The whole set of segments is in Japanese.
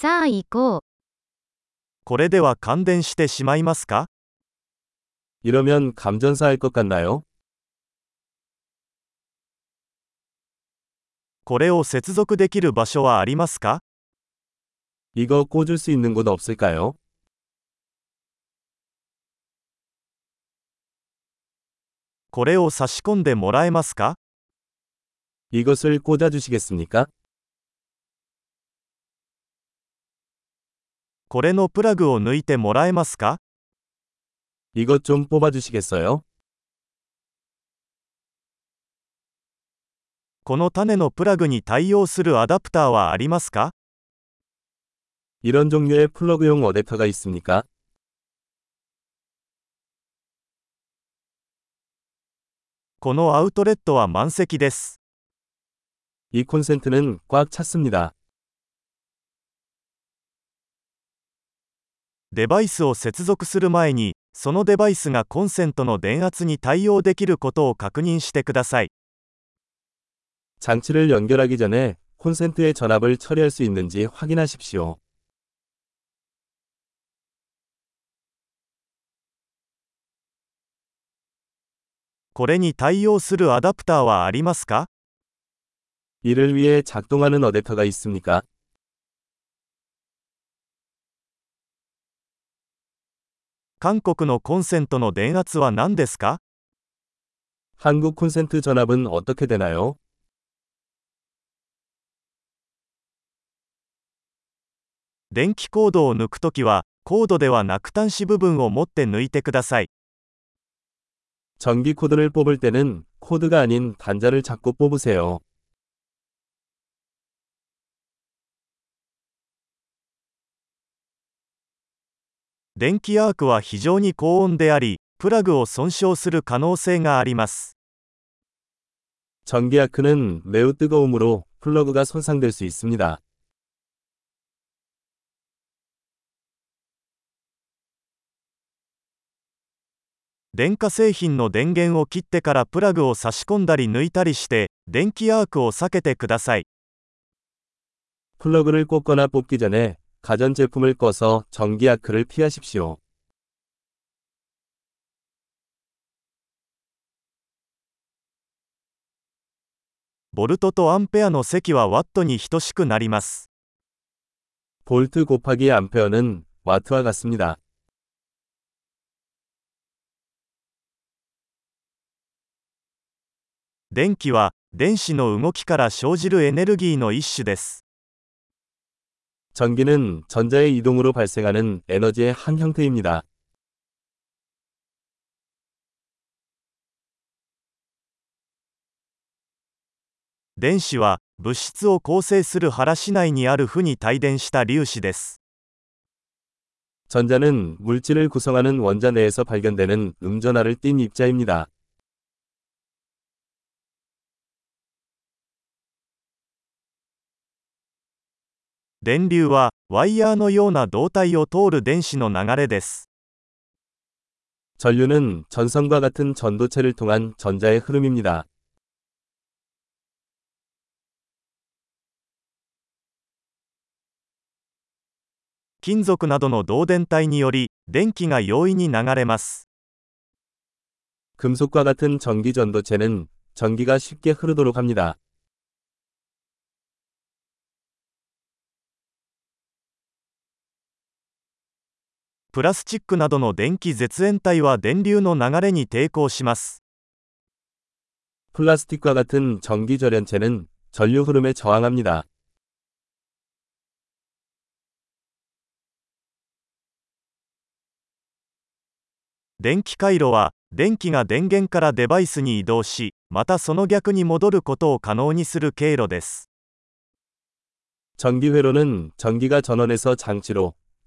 さあ行こう。これでは感電してしまいますか 이러면 감전사할 것 같나요? これを接続できる場所はありますか 이거 꽂을 수 있는 곳 없을까요? これを差し込んでもらえますか 이것을 꽂아주시겠습니까? これのプラグを抜いてもらえますか 이것 좀 뽑아주시겠어요? この種のプラグに対応するアダプターはありますか 이런 종류의 플러그용 어댑터가 있습니까? このアウトレットは満席です。 이 콘센트는 꽉 찼습니다. デバイスを接続する前に、そのデバイスがコンセントの電圧に対応できることを確認してください。 장치를 연결하기 전에 콘센트의 전압을 처리할 수 있는지 확인하십시오. これに対応するアダプターはありますか 이를 위해 작동하는 어댑터가 있습니까? 韓国のコンセントの電圧は何ですか 한국 콘센트 전압은 어떻게 되나요? 電気コードを抜くときは、コードではなく端子部分を持って抜いてください。 전기 코드를 뽑을 때는 코드가 아닌 단자를 잡고 뽑으세요. 電気アークは非常に高温であり、プラグを損傷する可能性があります。 전기 아크는 매우 뜨거움으로 플러그가 손상될 수 있습니다. 電化製品の電源を切ってからプラグを差し込んだり抜いたりして、電気アークを避けてください。 플러그를 꽂거나 뽑기 전에 가전제품을 꺼서 전기 아크를 피하십시오. ボルトとアンペアの積はワットに等しくなります。 볼트 곱하기 암페어는 와트와 같습니다. 電気は、電子の動きから生じるエネルギーの一種です。 전기는 전자의 이동으로 발생하는 에너지의 한 형태입니다. 電子は、物質を構成する原子内にある負に帯電した粒子です。 전자는 물질을 구성하는 원자 내에서 발견되는 음전하를 띤 입자입니다. 電流は、ワイヤーのような導体を通る電子の流れです。 전류는 전선과 같은 전도체를 통한 전자의 흐름입니다. 金属などの導電体により、電気が容易に流れます。 금속과 같은 전기 전도체는 전기가 쉽게 흐르도록 합니다. プラスチックなどの電気絶縁体は電流の流れに抵抗します。 플라스틱과 같은 전기 절연체는 전류 흐름에 저항합니다. 電気回路は、電気が電源からデバイスに移動し、またその逆に戻ることを可能にする経路です。 전기 회로는 전기가 전원에서 장치로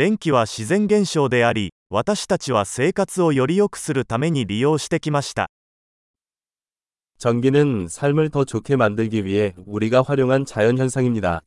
電気は自然現象であり、私たちは生活をより良くするために利用してきました。 전기는 삶을 더 좋게 만들기 위해 우리가 활용한 자연 현상입니다.